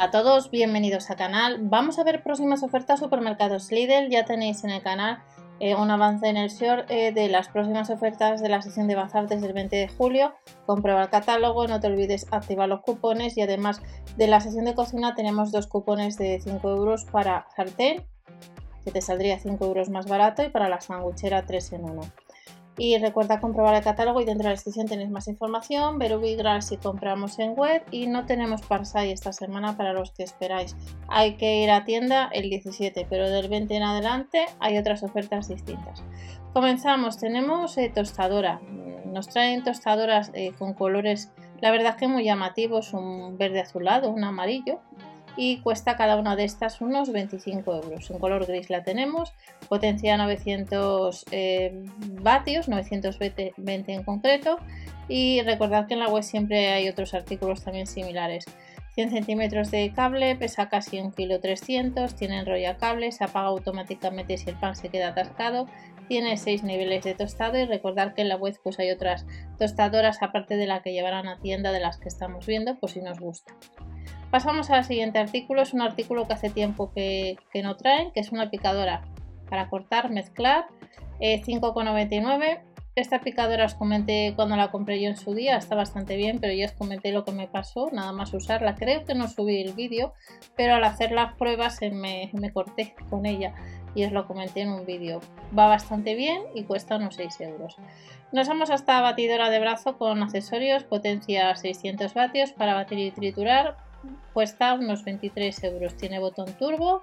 a todos, bienvenidos al canal. Vamos a ver próximas ofertas supermercados Lidl. Ya tenéis en el canal eh, un avance en el short eh, de las próximas ofertas de la sesión de bazar desde el 20 de julio. Comprueba el catálogo, no te olvides activar los cupones y además de la sesión de cocina tenemos dos cupones de 5 euros para sartén, que te saldría 5 euros más barato, y para la sanguchera 3 en 1. Y recuerda comprobar el catálogo y dentro de la descripción tenéis más información, ver Ubigral si compramos en web y no tenemos Parsai esta semana para los que esperáis. Hay que ir a tienda el 17, pero del 20 en adelante hay otras ofertas distintas. Comenzamos, tenemos eh, tostadora. Nos traen tostadoras eh, con colores, la verdad que muy llamativos, un verde azulado, un amarillo y cuesta cada una de estas unos 25 euros. En color gris la tenemos, potencia 900 eh, vatios, 920 en concreto y recordad que en la web siempre hay otros artículos también similares. 100 centímetros de cable, pesa casi 1 kg 300, tiene enrolla cable, se apaga automáticamente si el pan se queda atascado, tiene 6 niveles de tostado y recordad que en la web pues hay otras tostadoras aparte de la que llevarán a tienda de las que estamos viendo, pues si nos gusta. Pasamos al siguiente artículo, es un artículo que hace tiempo que, no traen, que es una picadora para cortar, mezclar, 5,99. Eh, Esta picadora os comenté cuando la compré yo en su día, está bastante bien, pero ya os comenté lo que me pasó, nada más usarla. Creo que no subí el vídeo, pero al hacer las pruebas me, me corté con ella y os lo comenté en un vídeo. Va bastante bien y cuesta unos 6 euros. Nos vamos hasta batidora de brazo con accesorios, potencia 600 vatios para batir y triturar, cuesta unos 23 euros. Tiene botón turbo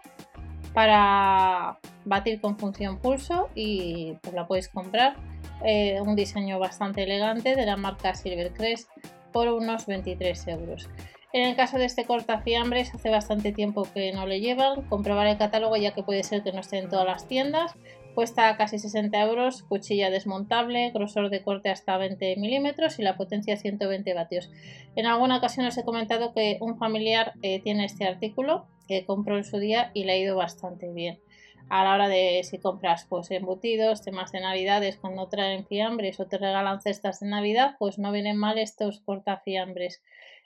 para batir con función pulso y pues la puedes comprar. Eh, un diseño bastante elegante de la marca Silvercrest por unos 23 euros. En el caso de este cortafiambres hace bastante tiempo que no le llevan. Comprobar el catálogo ya que puede ser que no esté en todas las tiendas. Cuesta casi 60 euros, cuchilla desmontable, grosor de corte hasta 20 milímetros y la potencia 120 vatios. En alguna ocasión os he comentado que un familiar eh, tiene este artículo que compró en su día y le ha ido bastante bien. A la hora de si compras pues embutidos, temas de navidades, cuando traen fiambres o te regalan cestas de navidad, pues no vienen mal estos cortafiambres.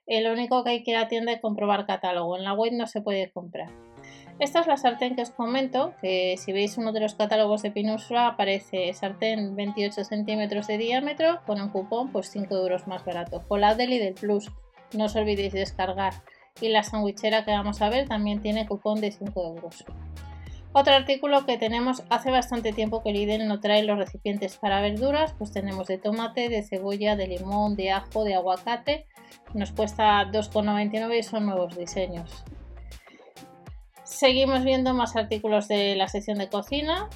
Eh, lo único que hay que ir a tienda es comprobar catálogo. En la web no se puede comprar. Esta es la sartén que os comento, que si veis uno de los catálogos de Pinusra aparece sartén 28 centímetros de diámetro con un cupón pues 5 euros más barato. Con la del Lidl Plus, no os olvidéis de descargar. Y la sandwichera que vamos a ver también tiene cupón de 5 euros. Otro artículo que tenemos hace bastante tiempo que Lidl no trae los recipientes para verduras, pues tenemos de tomate, de cebolla, de limón, de ajo, de aguacate. Nos cuesta 2,99 y son nuevos diseños. Seguimos viendo más artículos de la sección de cocina.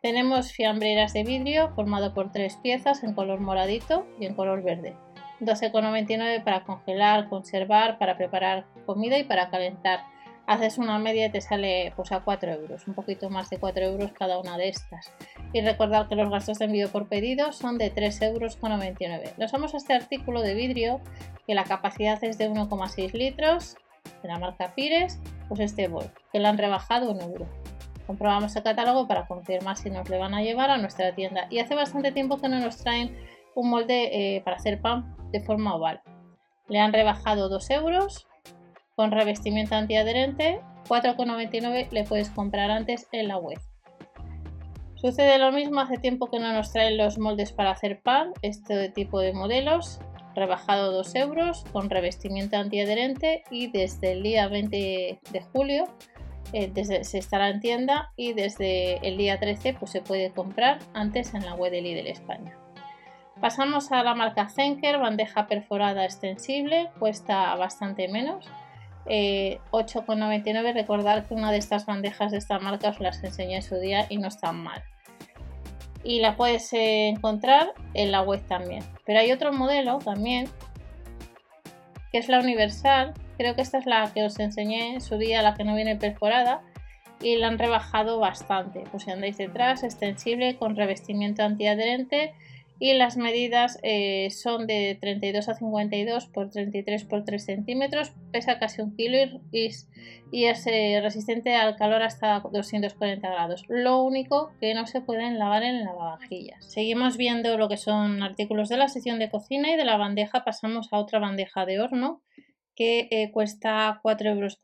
Tenemos fiambreras de vidrio formado por tres piezas en color moradito y en color verde. 12,99 para congelar, conservar, para preparar comida y para calentar. Haces una media y te sale pues, a 4 euros, un poquito más de 4 euros cada una de estas. Y recordad que los gastos de envío por pedido son de 3,99 euros. Nos vamos a este artículo de vidrio que la capacidad es de 1,6 litros de la marca Pires, pues este bol, que lo han rebajado un euro. Comprobamos el catálogo para confirmar si nos le van a llevar a nuestra tienda. Y hace bastante tiempo que no nos traen un molde eh, para hacer pan de forma oval. Le han rebajado 2 euros con revestimiento antiadherente. 4,99 le puedes comprar antes en la web. Sucede lo mismo, hace tiempo que no nos traen los moldes para hacer pan, este tipo de modelos rebajado 2 euros con revestimiento antiadherente y desde el día 20 de julio eh, se estará en tienda y desde el día 13 pues, se puede comprar antes en la web de Lidl España. Pasamos a la marca Zenker, bandeja perforada extensible, cuesta bastante menos, 8,99. Eh, Recordar que una de estas bandejas de esta marca os las enseñé en su día y no están mal y la puedes eh, encontrar en la web también. Pero hay otro modelo también, que es la universal. Creo que esta es la que os enseñé en su día, la que no viene perforada. Y la han rebajado bastante. Pues si andáis detrás, extensible con revestimiento antiadherente y las medidas eh, son de 32 a 52 por 33 por 3 centímetros, pesa casi un kilo y, es eh, resistente al calor hasta 240 grados. Lo único que no se pueden lavar en lavavajillas. Seguimos viendo lo que son artículos de la sección de cocina y de la bandeja pasamos a otra bandeja de horno que eh, cuesta 4,99 euros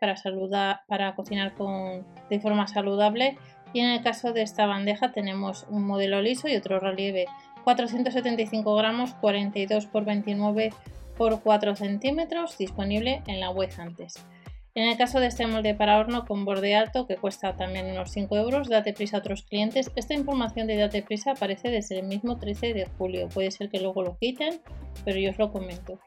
para, para cocinar con, de forma saludable y en el caso de esta bandeja tenemos un modelo liso y otro relieve 475 gramos 42 x 29 x 4 centímetros disponible en la web antes. En el caso de este molde para horno con borde alto, que cuesta también unos 5 euros, date prisa a otros clientes. Esta información de date prisa aparece desde el mismo 13 de julio. Puede ser que luego lo quiten, pero yo os lo comento.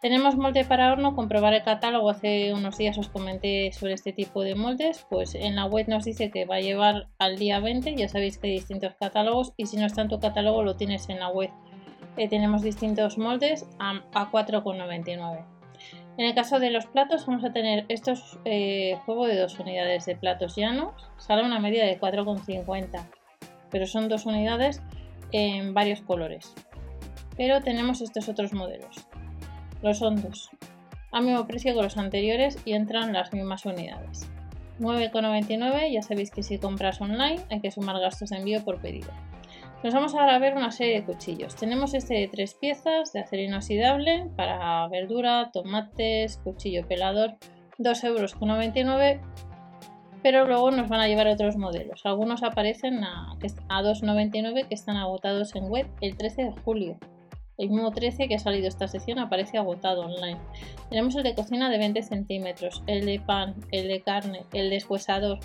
Tenemos molde para horno, comprobar el catálogo. Hace unos días os comenté sobre este tipo de moldes. Pues en la web nos dice que va a llevar al día 20. Ya sabéis que hay distintos catálogos y si no está en tu catálogo lo tienes en la web. Eh, tenemos distintos moldes a, a 4,99. En el caso de los platos vamos a tener estos eh, juego de dos unidades de platos llanos, sale una media de 4,50, pero son dos unidades en varios colores. Pero tenemos estos otros modelos, los hondos, a mismo precio que los anteriores y entran las mismas unidades. 9,99, ya sabéis que si compras online hay que sumar gastos de envío por pedido. Nos vamos ahora a ver una serie de cuchillos. Tenemos este de tres piezas de acero inoxidable para verdura, tomates, cuchillo pelador, 2,99 euros. Pero luego nos van a llevar otros modelos. Algunos aparecen a, a 2,99 que están agotados en web el 13 de julio. El mismo 13 que ha salido esta sección aparece agotado online. Tenemos el de cocina de 20 centímetros, el de pan, el de carne, el deshuesador,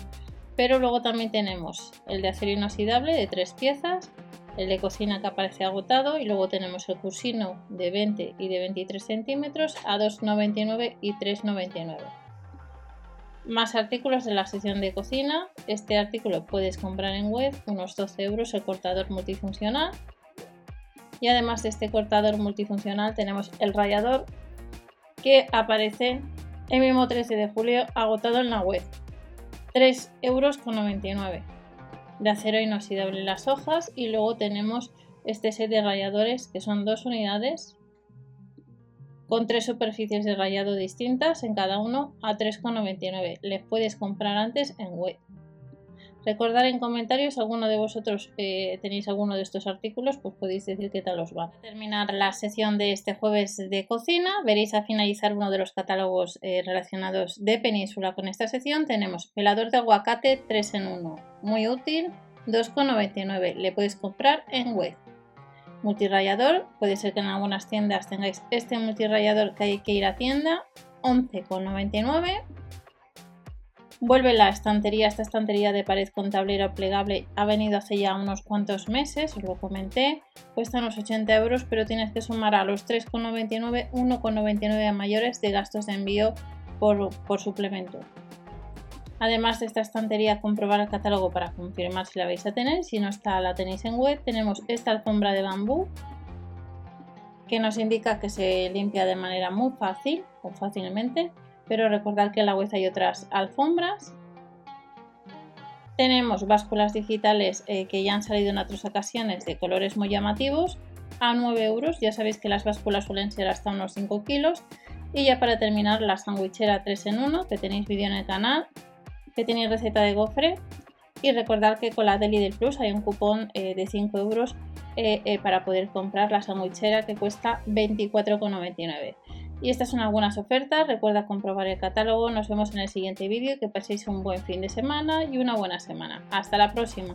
pero luego también tenemos el de acero inoxidable de tres piezas, el de cocina que aparece agotado y luego tenemos el cusino de 20 y de 23 centímetros a 2,99 y 3,99. Más artículos de la sección de cocina. Este artículo puedes comprar en web, unos 12 euros el cortador multifuncional. Y además de este cortador multifuncional tenemos el rallador que aparece el mismo 13 de julio agotado en la web. 3,99 euros de acero inoxidable las hojas y luego tenemos este set de rayadores que son dos unidades con tres superficies de rayado distintas en cada uno a 3,99. Les puedes comprar antes en web. Recordar en comentarios, alguno de vosotros eh, tenéis alguno de estos artículos, pues podéis decir qué tal os va. Para terminar la sesión de este jueves de cocina, veréis a finalizar uno de los catálogos eh, relacionados de Península con esta sección. Tenemos pelador de aguacate 3 en 1, muy útil, 2,99. Le podéis comprar en web. Multirayador, puede ser que en algunas tiendas tengáis este multirayador que hay que ir a tienda, 11,99 Vuelve la estantería, esta estantería de pared con tablero plegable ha venido hace ya unos cuantos meses, os lo comenté, cuesta unos 80 euros, pero tienes que sumar a los 3,99, 1,99 mayores de gastos de envío por, por suplemento. Además de esta estantería, comprobar el catálogo para confirmar si la vais a tener. Si no está, la tenéis en web. Tenemos esta alfombra de bambú que nos indica que se limpia de manera muy fácil o fácilmente pero recordad que en la web hay otras alfombras. Tenemos básculas digitales eh, que ya han salido en otras ocasiones de colores muy llamativos a 9 euros. Ya sabéis que las básculas suelen ser hasta unos 5 kilos. Y ya para terminar la sandwichera 3 en 1 que tenéis vídeo en el canal, que tenéis receta de gofre. Y recordad que con la Deli del Plus hay un cupón eh, de 5 euros eh, para poder comprar la sandwichera que cuesta 24,99. Y estas son algunas ofertas, recuerda comprobar el catálogo, nos vemos en el siguiente vídeo, que paséis un buen fin de semana y una buena semana. Hasta la próxima.